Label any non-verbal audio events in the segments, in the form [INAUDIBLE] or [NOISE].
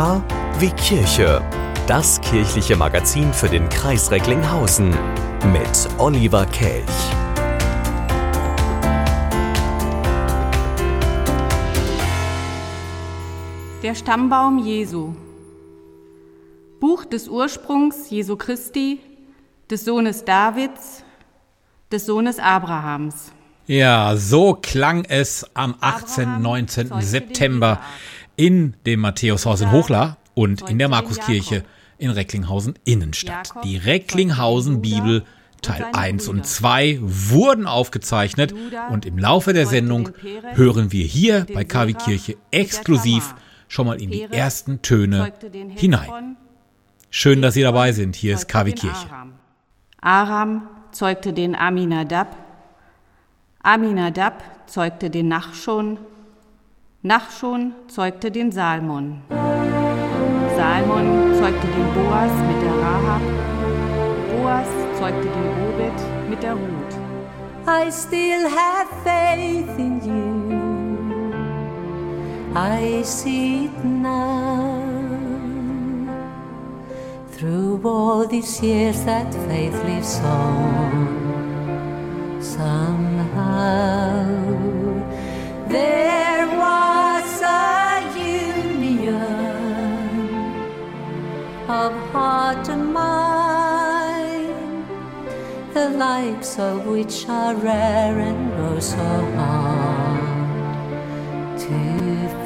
K wie Kirche. Das kirchliche Magazin für den Kreis Recklinghausen mit Oliver Kelch. Der Stammbaum Jesu. Buch des Ursprungs Jesu Christi, des Sohnes Davids, des Sohnes Abrahams. Ja, so klang es am 18. 19. September in dem Matthäushaus in Hochla und in der Markuskirche in Recklinghausen Innenstadt. Die Recklinghausen Bibel Teil 1 und 2 wurden aufgezeichnet und im Laufe der Sendung hören wir hier bei KW Kirche exklusiv schon mal in die ersten Töne hinein. Schön, dass Sie dabei sind. Hier ist KW Kirche. Aram zeugte den Aminadab. Aminadab zeugte den Nachschon. Nachschon zeugte den Salmon. Salmon zeugte den Boas mit der Rahab. Boas zeugte den Obed mit der Ruth. I still have faith in you. I see it now. Through all these years that faith lives on. Somehow there of heart and mind, the likes of which are rare and oh so hard to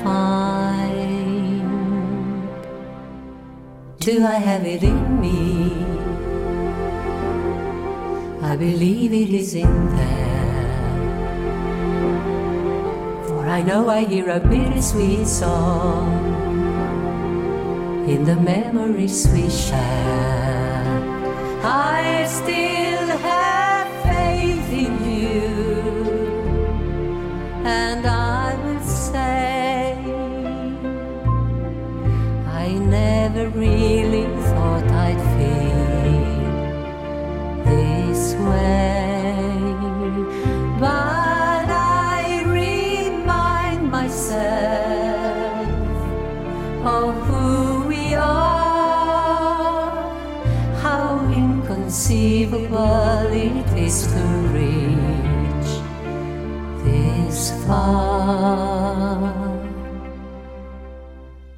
find. Do I have it in me? I believe it is in there. For I know I hear a bittersweet song in the memories we share. I still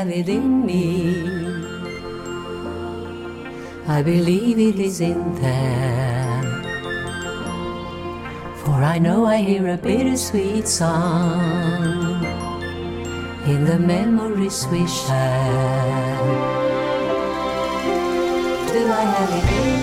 Have it in me? I believe it is in there. For I know I hear a bittersweet song in the memories we share. Do I have it in me?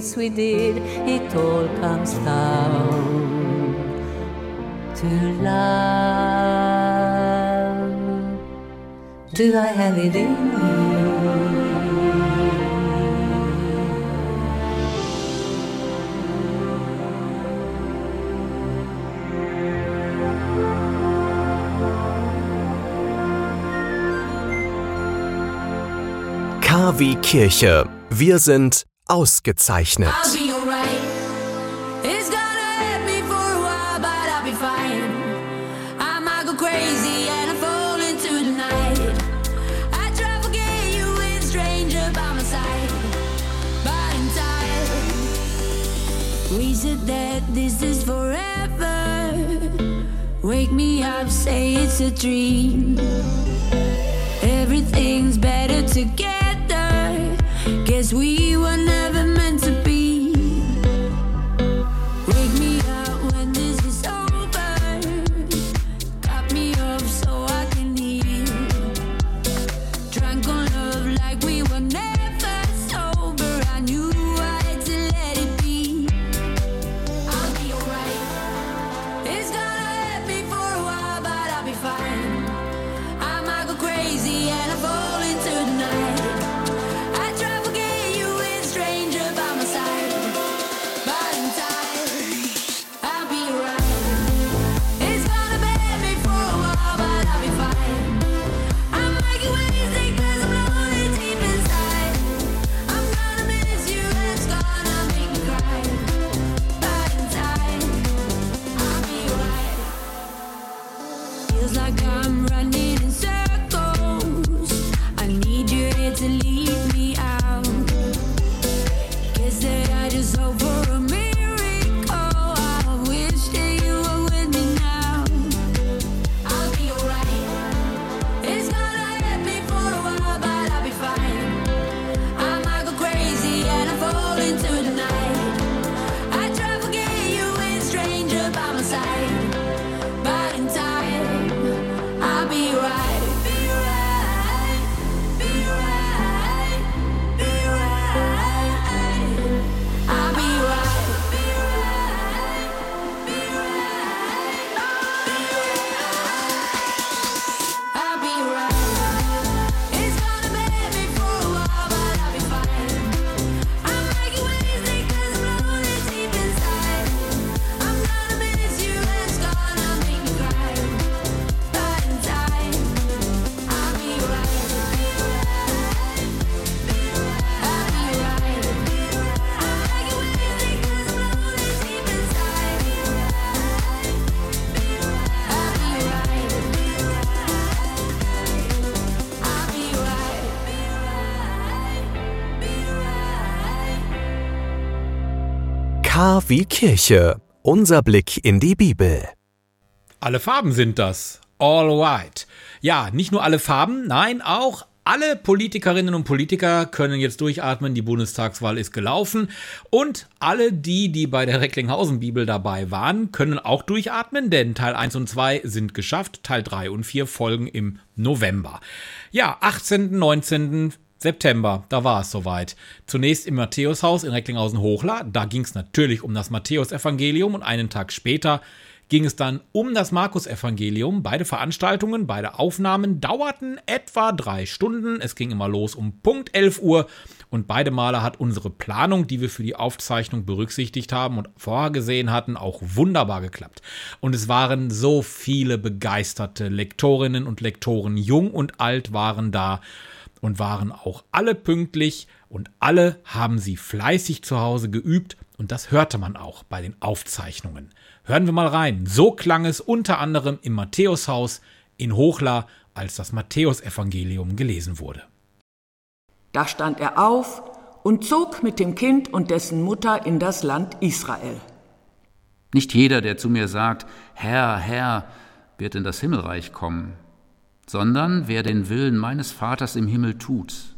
Things we did, it all comes down to love. Do I have it in me? KW Kirche. Wir sind ausgezeichnet. That this is forever. Wake me up, say it's a dream. Everything's better together. Guess we were never Wie Kirche. Unser Blick in die Bibel. Alle Farben sind das. All white. Ja, nicht nur alle Farben, nein, auch alle Politikerinnen und Politiker können jetzt durchatmen, die Bundestagswahl ist gelaufen und alle die, die bei der Recklinghausen-Bibel dabei waren, können auch durchatmen, denn Teil 1 und 2 sind geschafft, Teil 3 und 4 folgen im November. Ja, 18., 19., September, da war es soweit. Zunächst im Matthäushaus in Recklinghausen-Hochla, da ging es natürlich um das Matthäusevangelium und einen Tag später ging es dann um das Markus-Evangelium. Beide Veranstaltungen, beide Aufnahmen dauerten etwa drei Stunden. Es ging immer los um Punkt 11 Uhr und beide Male hat unsere Planung, die wir für die Aufzeichnung berücksichtigt haben und vorgesehen hatten, auch wunderbar geklappt. Und es waren so viele begeisterte Lektorinnen und Lektoren, jung und alt waren da und waren auch alle pünktlich und alle haben sie fleißig zu Hause geübt und das hörte man auch bei den Aufzeichnungen. Hören wir mal rein. So klang es unter anderem im Matthäushaus in Hochla, als das Matthäusevangelium gelesen wurde. Da stand er auf und zog mit dem Kind und dessen Mutter in das Land Israel. Nicht jeder, der zu mir sagt, Herr, Herr, wird in das Himmelreich kommen, sondern wer den Willen meines Vaters im Himmel tut.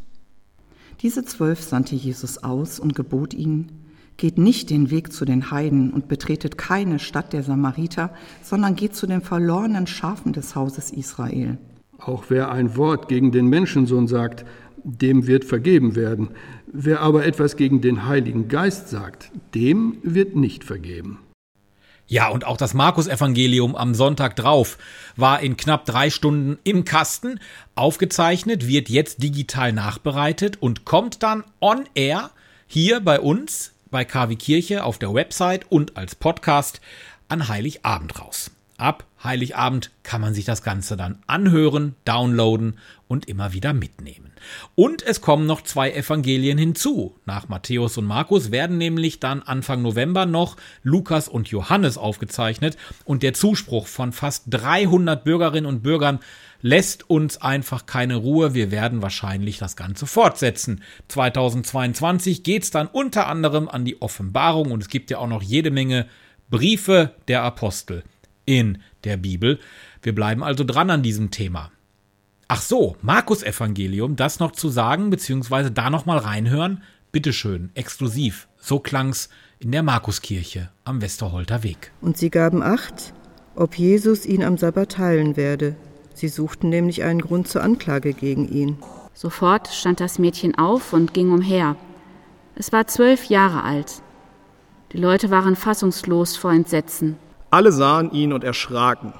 Diese zwölf sandte Jesus aus und gebot ihnen, geht nicht den Weg zu den Heiden und betretet keine Stadt der Samariter, sondern geht zu den verlorenen Schafen des Hauses Israel. Auch wer ein Wort gegen den Menschensohn sagt, dem wird vergeben werden. Wer aber etwas gegen den Heiligen Geist sagt, dem wird nicht vergeben. Ja, und auch das Markus-Evangelium am Sonntag drauf war in knapp drei Stunden im Kasten, aufgezeichnet, wird jetzt digital nachbereitet und kommt dann on air hier bei uns, bei KW Kirche auf der Website und als Podcast an Heiligabend raus. Ab Heiligabend kann man sich das Ganze dann anhören, downloaden und immer wieder mitnehmen. Und es kommen noch zwei Evangelien hinzu. Nach Matthäus und Markus werden nämlich dann Anfang November noch Lukas und Johannes aufgezeichnet und der Zuspruch von fast 300 Bürgerinnen und Bürgern lässt uns einfach keine Ruhe. Wir werden wahrscheinlich das Ganze fortsetzen. 2022 geht es dann unter anderem an die Offenbarung und es gibt ja auch noch jede Menge Briefe der Apostel in der Bibel. Wir bleiben also dran an diesem Thema. Ach so, Markus Evangelium, das noch zu sagen, beziehungsweise da noch mal reinhören. Bitteschön, exklusiv. So klang's in der Markuskirche am Westerholter Weg. Und sie gaben acht, ob Jesus ihn am Sabbat heilen werde. Sie suchten nämlich einen Grund zur Anklage gegen ihn. Sofort stand das Mädchen auf und ging umher. Es war zwölf Jahre alt. Die Leute waren fassungslos vor Entsetzen. Alle sahen ihn und erschraken.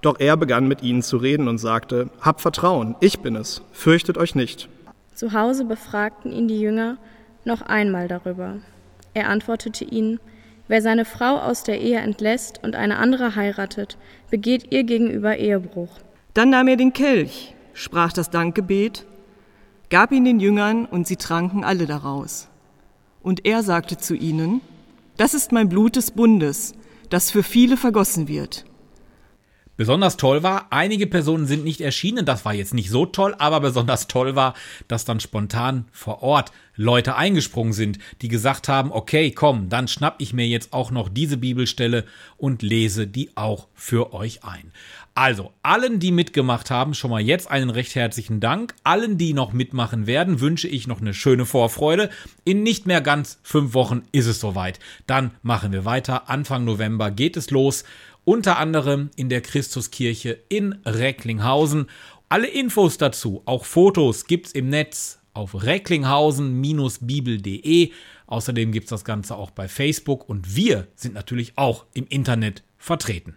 Doch er begann mit ihnen zu reden und sagte, Habt Vertrauen, ich bin es, fürchtet euch nicht. Zu Hause befragten ihn die Jünger noch einmal darüber. Er antwortete ihnen, Wer seine Frau aus der Ehe entlässt und eine andere heiratet, begeht ihr gegenüber Ehebruch. Dann nahm er den Kelch, sprach das Dankgebet, gab ihn den Jüngern und sie tranken alle daraus. Und er sagte zu ihnen, Das ist mein Blut des Bundes, das für viele vergossen wird. Besonders toll war, einige Personen sind nicht erschienen, das war jetzt nicht so toll, aber besonders toll war, dass dann spontan vor Ort Leute eingesprungen sind, die gesagt haben, okay, komm, dann schnapp ich mir jetzt auch noch diese Bibelstelle und lese die auch für euch ein. Also, allen, die mitgemacht haben, schon mal jetzt einen recht herzlichen Dank. Allen, die noch mitmachen werden, wünsche ich noch eine schöne Vorfreude. In nicht mehr ganz fünf Wochen ist es soweit. Dann machen wir weiter. Anfang November geht es los unter anderem in der Christuskirche in Recklinghausen. Alle Infos dazu, auch Fotos, gibt's im Netz auf recklinghausen-bibel.de. Außerdem gibt's das Ganze auch bei Facebook und wir sind natürlich auch im Internet vertreten.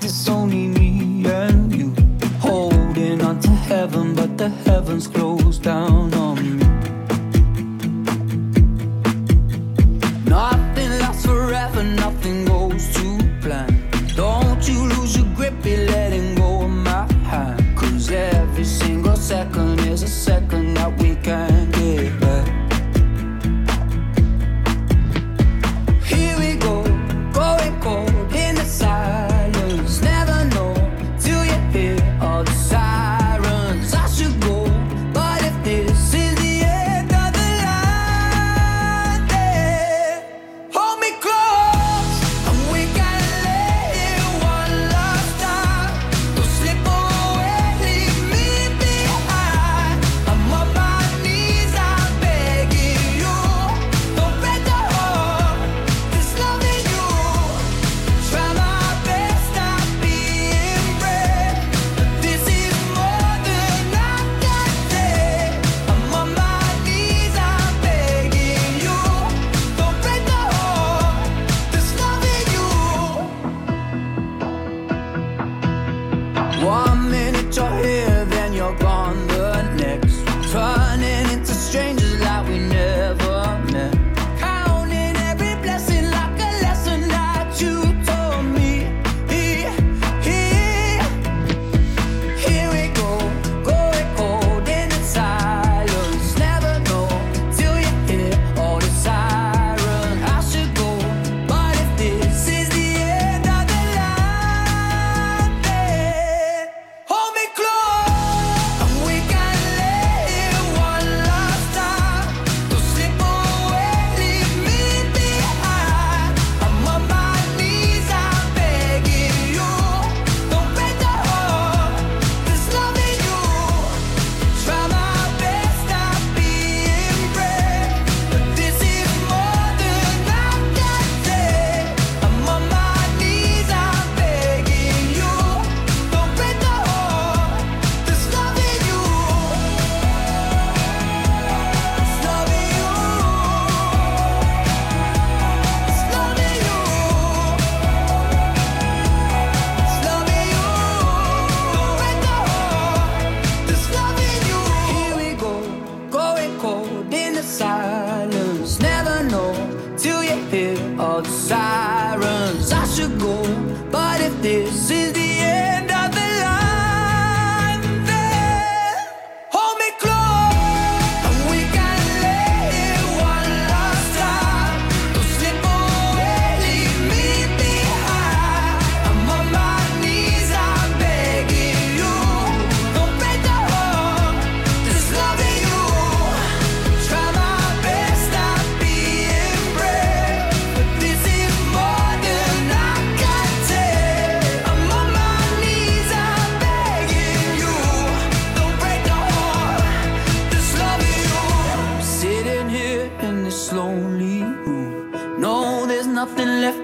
this song.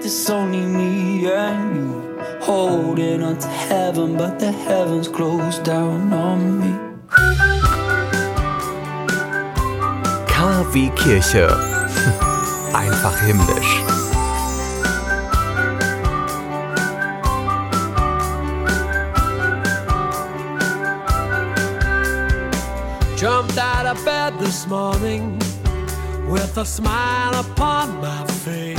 It's only me and you. Holding on to heaven, but the heavens closed down on me. KW Kirche. [LAUGHS] Einfach himmlisch. Jumped out of bed this morning with a smile upon my face.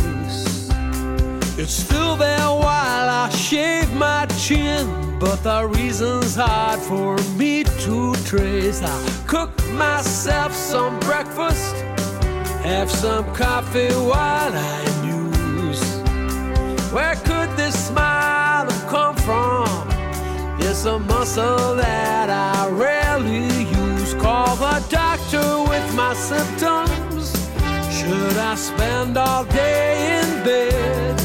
It's still there while I shave my chin, but the reason's hard for me to trace. I cook myself some breakfast, have some coffee while I muse. Where could this smile have come from? It's a muscle that I rarely use. Call the doctor with my symptoms. Should I spend all day in bed?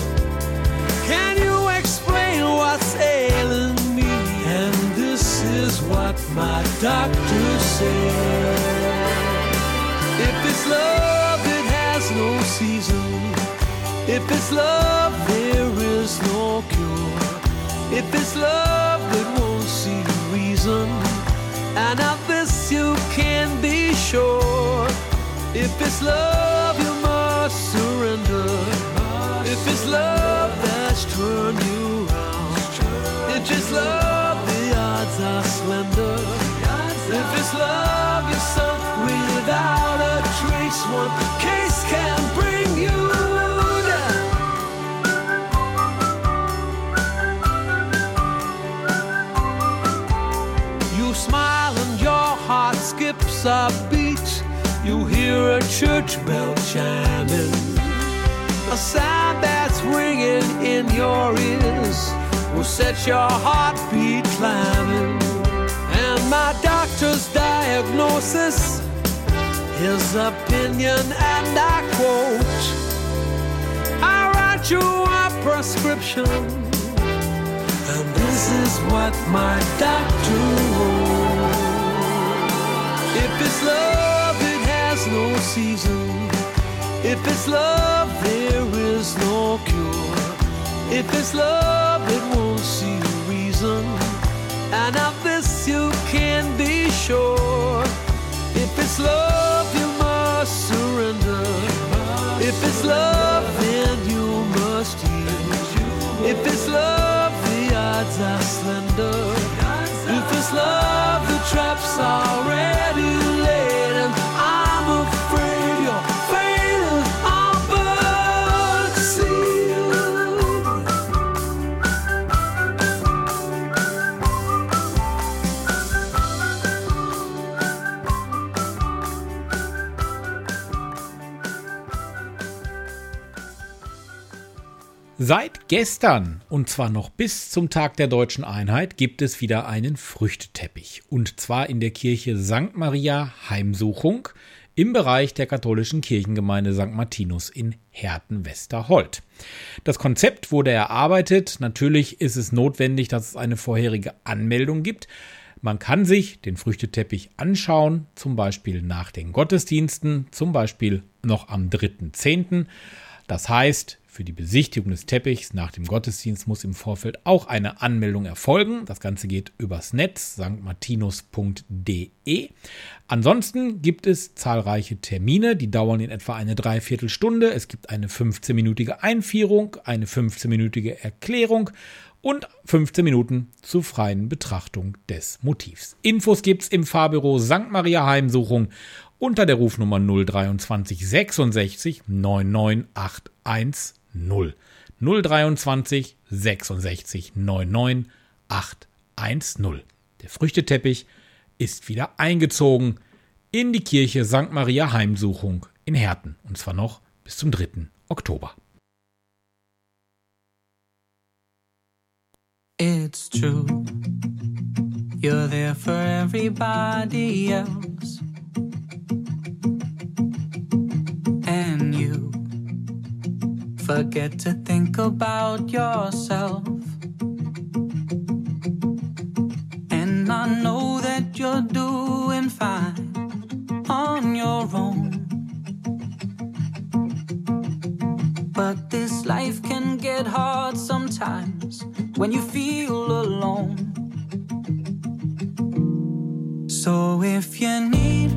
My doctor said. If it's love, it has no season. If it's love, there is no cure. If it's love that won't see reason, and of this you can be sure. If it's love, you must surrender. If it's love that's turned you round, if it's love, love, you're without a trace. One case can bring you down. You smile and your heart skips a beat. You hear a church bell chiming, a sound that's ringing in your ears will set your heartbeat doctor's diagnosis, his opinion, and I quote: I write you a prescription. And this is what my doctor wrote. If it's love, it has no season. If it's love, there is no cure. If it's love, it won't see reason. And can sure. If it's love, you must surrender. If it's love, then you must yield. If it's love, the odds are slender. If it's love, the trap's already Seit gestern, und zwar noch bis zum Tag der deutschen Einheit, gibt es wieder einen Früchteteppich. Und zwar in der Kirche St. Maria Heimsuchung im Bereich der katholischen Kirchengemeinde St. Martinus in Herten-Westerhold. Das Konzept wurde erarbeitet. Natürlich ist es notwendig, dass es eine vorherige Anmeldung gibt. Man kann sich den Früchteteppich anschauen, zum Beispiel nach den Gottesdiensten, zum Beispiel noch am 3.10. Das heißt, für die Besichtigung des Teppichs nach dem Gottesdienst muss im Vorfeld auch eine Anmeldung erfolgen. Das Ganze geht übers Netz stmartinus.de. Ansonsten gibt es zahlreiche Termine, die dauern in etwa eine Dreiviertelstunde. Es gibt eine 15-minütige Einführung, eine 15-minütige Erklärung und 15 Minuten zur freien Betrachtung des Motivs. Infos gibt's im Fahrbüro St. Maria Heimsuchung unter der Rufnummer 023 66 9981 023 66 99 810. Der Früchteteppich ist wieder eingezogen in die Kirche St. Maria Heimsuchung in Herten und zwar noch bis zum 3. Oktober. It's true. You're there for everybody else. Forget to think about yourself. And I know that you're doing fine on your own. But this life can get hard sometimes when you feel alone. So if you need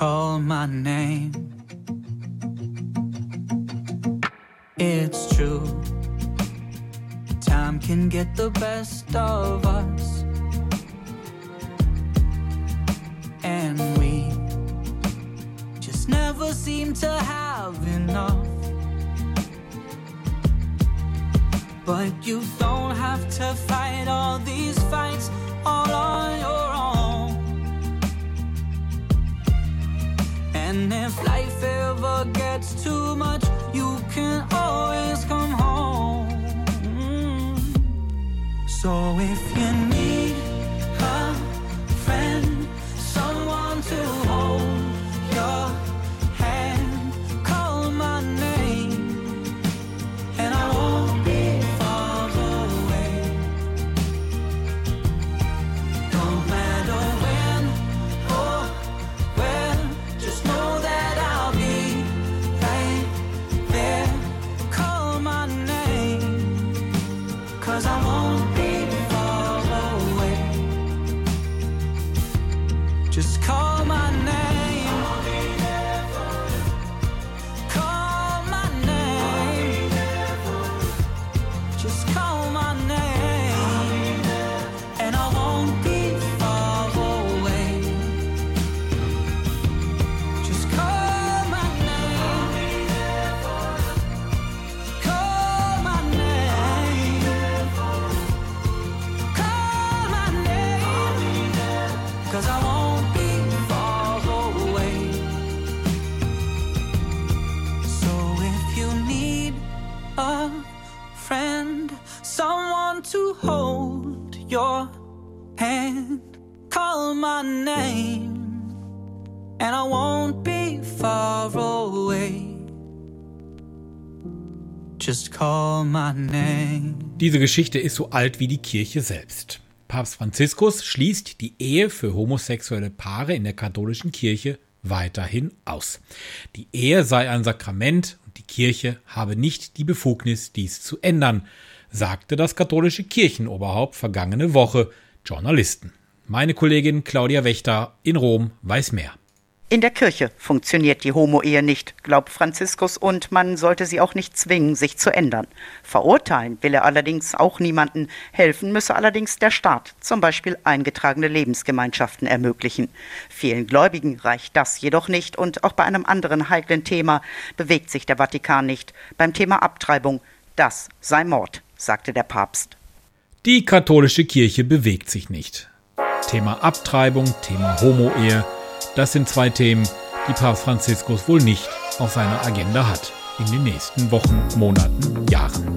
call my name. It's true. Time can get the best of us. And we just never seem to have enough. But you don't have to fight all these fights all on your And if life ever gets too much, you can always come home. So if you need a friend, someone to hold Diese Geschichte ist so alt wie die Kirche selbst. Papst Franziskus schließt die Ehe für homosexuelle Paare in der katholischen Kirche weiterhin aus. Die Ehe sei ein Sakrament und die Kirche habe nicht die Befugnis, dies zu ändern, sagte das katholische Kirchenoberhaupt vergangene Woche Journalisten. Meine Kollegin Claudia Wächter in Rom weiß mehr. In der Kirche funktioniert die Homo-Ehe nicht, glaubt Franziskus, und man sollte sie auch nicht zwingen, sich zu ändern. Verurteilen will er allerdings auch niemanden. Helfen müsse allerdings der Staat, zum Beispiel eingetragene Lebensgemeinschaften ermöglichen. Vielen Gläubigen reicht das jedoch nicht, und auch bei einem anderen heiklen Thema bewegt sich der Vatikan nicht. Beim Thema Abtreibung, das sei Mord, sagte der Papst. Die katholische Kirche bewegt sich nicht. Thema Abtreibung, Thema Homo-Ehe, das sind zwei Themen, die Papst Franziskus wohl nicht auf seiner Agenda hat in den nächsten Wochen, Monaten, Jahren.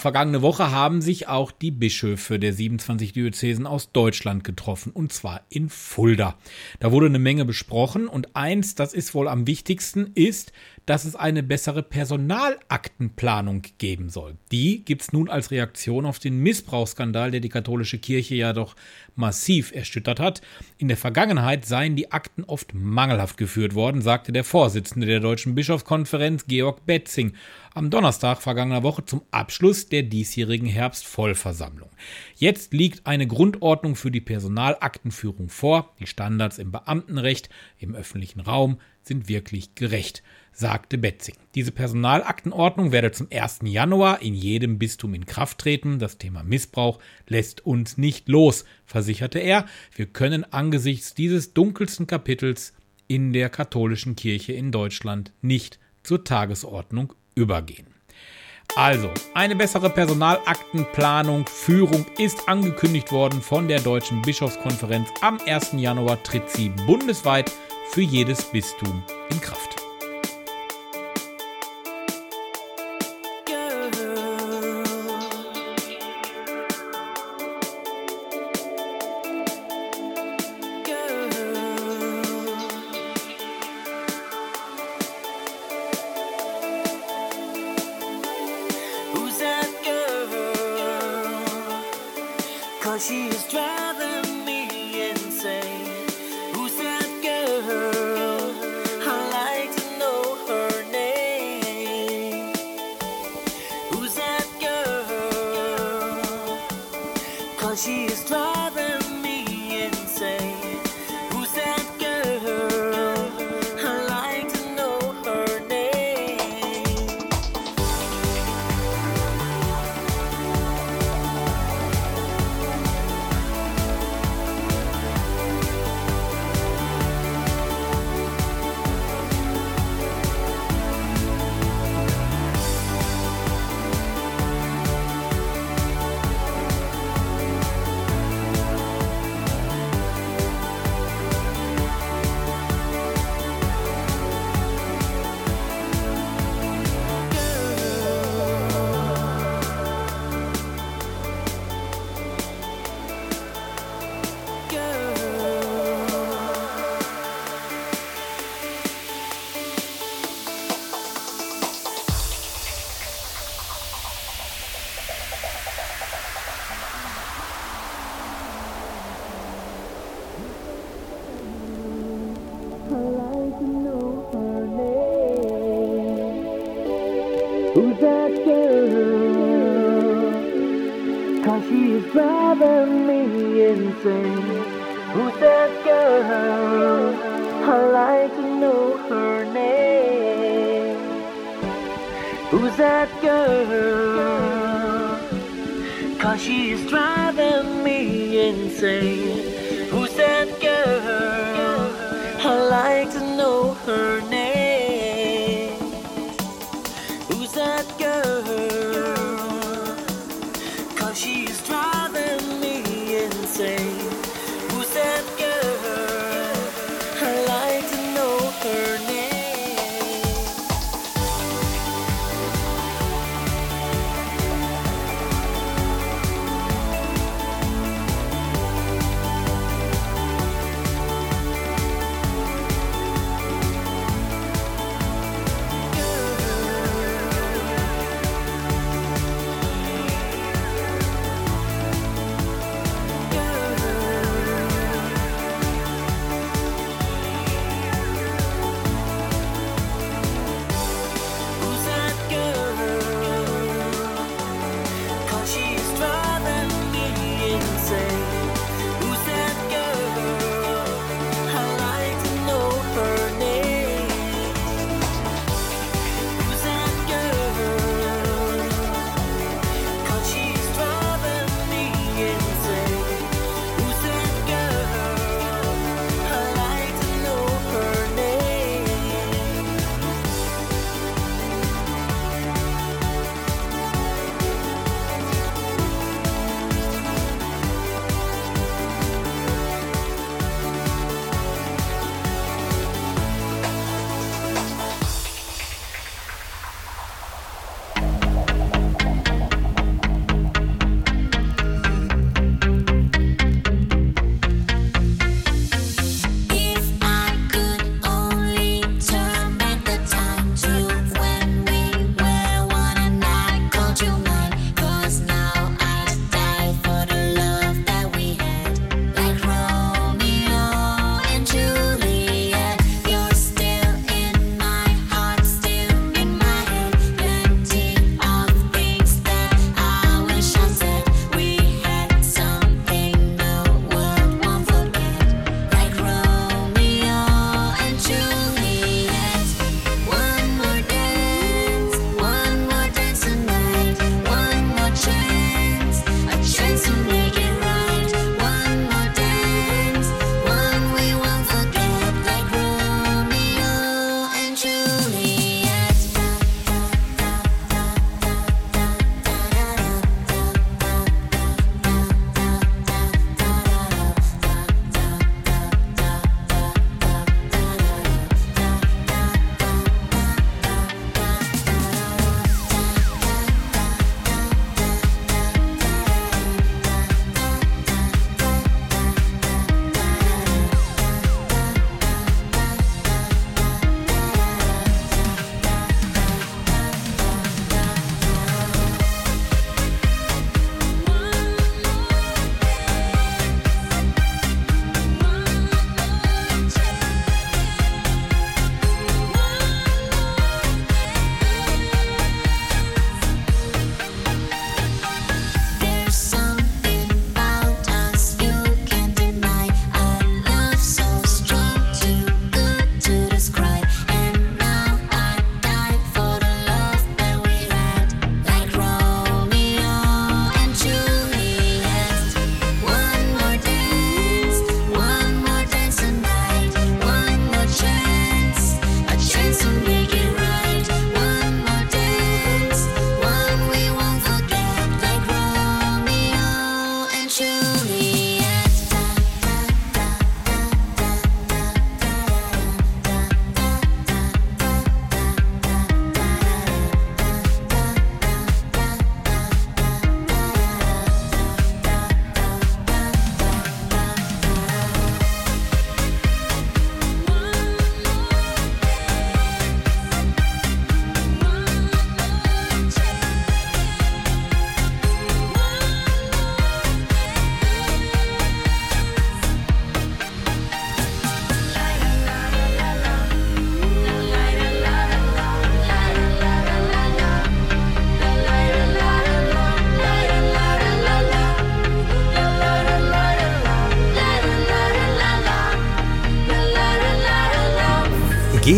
vergangene Woche haben sich auch die Bischöfe der 27 Diözesen aus Deutschland getroffen, und zwar in Fulda. Da wurde eine Menge besprochen und eins, das ist wohl am wichtigsten, ist, dass es eine bessere Personalaktenplanung geben soll. Die gibt's nun als Reaktion auf den Missbrauchsskandal, der die katholische Kirche ja doch massiv erschüttert hat. In der Vergangenheit seien die Akten oft mangelhaft geführt worden, sagte der Vorsitzende der Deutschen Bischofskonferenz, Georg Betzing, am Donnerstag vergangener Woche zum Abschluss der diesjährigen Herbstvollversammlung. Jetzt liegt eine Grundordnung für die Personalaktenführung vor. Die Standards im Beamtenrecht, im öffentlichen Raum sind wirklich gerecht, sagte Betzing. Diese Personalaktenordnung werde zum 1. Januar in jedem Bistum in Kraft treten. Das Thema Missbrauch lässt uns nicht los, versicherte er. Wir können angesichts dieses dunkelsten Kapitels in der katholischen Kirche in Deutschland nicht zur Tagesordnung übergehen. Also, eine bessere Personalaktenplanung, Führung ist angekündigt worden von der Deutschen Bischofskonferenz. Am 1. Januar tritt sie bundesweit für jedes Bistum in Kraft.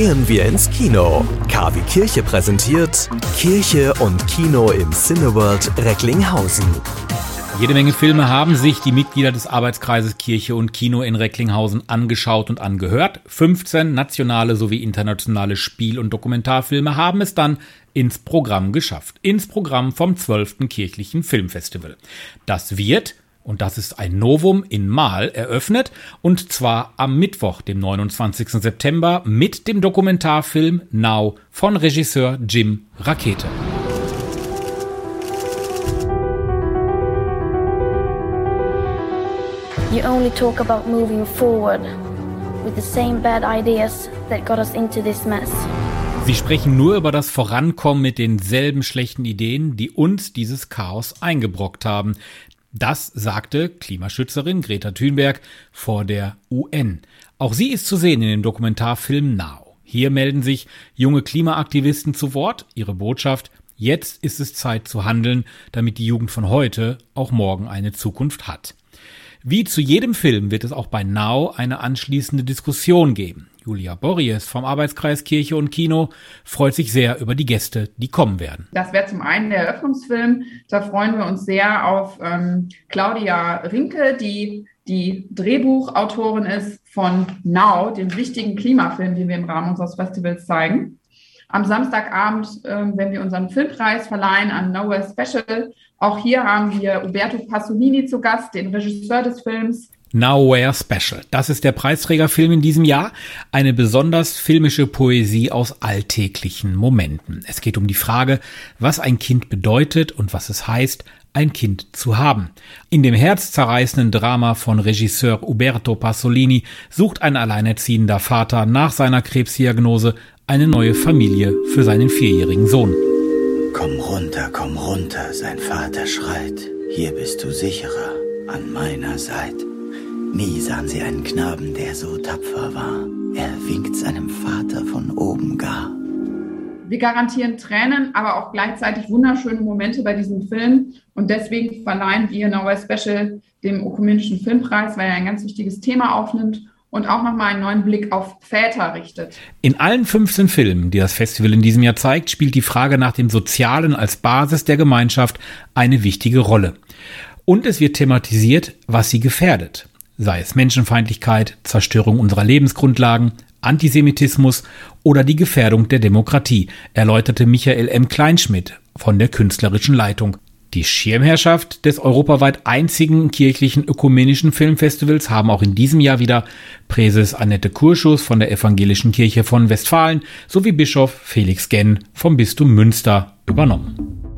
Gehen wir ins Kino. KW Kirche präsentiert Kirche und Kino im Cineworld Recklinghausen. Jede Menge Filme haben sich die Mitglieder des Arbeitskreises Kirche und Kino in Recklinghausen angeschaut und angehört. 15 nationale sowie internationale Spiel- und Dokumentarfilme haben es dann ins Programm geschafft. Ins Programm vom 12. kirchlichen Filmfestival. Das wird und das ist ein Novum in Mal eröffnet und zwar am Mittwoch, dem 29. September mit dem Dokumentarfilm Now von Regisseur Jim Rakete. You only talk about moving forward with the same bad ideas that got us into this mess. Sie sprechen nur über das Vorankommen mit denselben schlechten Ideen, die uns dieses Chaos eingebrockt haben. Das sagte Klimaschützerin Greta Thunberg vor der UN. Auch sie ist zu sehen in dem Dokumentarfilm Now. Hier melden sich junge Klimaaktivisten zu Wort. Ihre Botschaft, jetzt ist es Zeit zu handeln, damit die Jugend von heute auch morgen eine Zukunft hat. Wie zu jedem Film wird es auch bei Now eine anschließende Diskussion geben. Julia Borries vom Arbeitskreis Kirche und Kino freut sich sehr über die Gäste, die kommen werden. Das wäre zum einen der Eröffnungsfilm. Da freuen wir uns sehr auf ähm, Claudia Rinke, die die Drehbuchautorin ist von Now, dem wichtigen Klimafilm, den wir im Rahmen unseres Festivals zeigen. Am Samstagabend ähm, werden wir unseren Filmpreis verleihen an Nowhere Special. Auch hier haben wir Uberto Pasolini zu Gast, den Regisseur des Films. Nowhere Special. Das ist der Preisträgerfilm in diesem Jahr. Eine besonders filmische Poesie aus alltäglichen Momenten. Es geht um die Frage, was ein Kind bedeutet und was es heißt, ein Kind zu haben. In dem herzzerreißenden Drama von Regisseur Uberto Pasolini sucht ein alleinerziehender Vater nach seiner Krebsdiagnose eine neue Familie für seinen vierjährigen Sohn. Komm runter, komm runter, sein Vater schreit. Hier bist du sicherer, an meiner Seite. Nie sahen sie einen Knaben, der so tapfer war. Er winkt seinem Vater von oben gar. Wir garantieren Tränen, aber auch gleichzeitig wunderschöne Momente bei diesem Film. Und deswegen verleihen wir Nowhere Special dem Ökumenischen Filmpreis, weil er ein ganz wichtiges Thema aufnimmt und auch nochmal einen neuen Blick auf Väter richtet. In allen 15 Filmen, die das Festival in diesem Jahr zeigt, spielt die Frage nach dem Sozialen als Basis der Gemeinschaft eine wichtige Rolle. Und es wird thematisiert, was sie gefährdet. Sei es Menschenfeindlichkeit, Zerstörung unserer Lebensgrundlagen, Antisemitismus oder die Gefährdung der Demokratie, erläuterte Michael M. Kleinschmidt von der künstlerischen Leitung. Die Schirmherrschaft des europaweit einzigen kirchlichen ökumenischen Filmfestivals haben auch in diesem Jahr wieder Präses Annette Kurschus von der Evangelischen Kirche von Westfalen sowie Bischof Felix Genn vom Bistum Münster übernommen.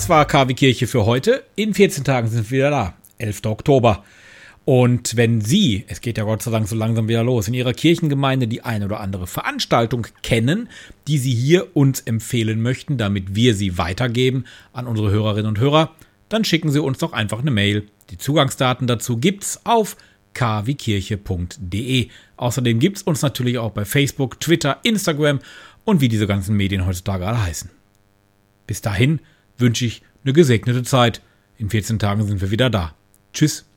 Das war KW Kirche für heute. In 14 Tagen sind wir wieder da. 11. Oktober. Und wenn Sie, es geht ja Gott sei Dank so langsam wieder los, in Ihrer Kirchengemeinde die eine oder andere Veranstaltung kennen, die Sie hier uns empfehlen möchten, damit wir sie weitergeben an unsere Hörerinnen und Hörer, dann schicken Sie uns doch einfach eine Mail. Die Zugangsdaten dazu gibt's auf kwkirche.de. Außerdem gibt's uns natürlich auch bei Facebook, Twitter, Instagram und wie diese ganzen Medien heutzutage alle heißen. Bis dahin wünsche ich eine gesegnete Zeit. In 14 Tagen sind wir wieder da. Tschüss.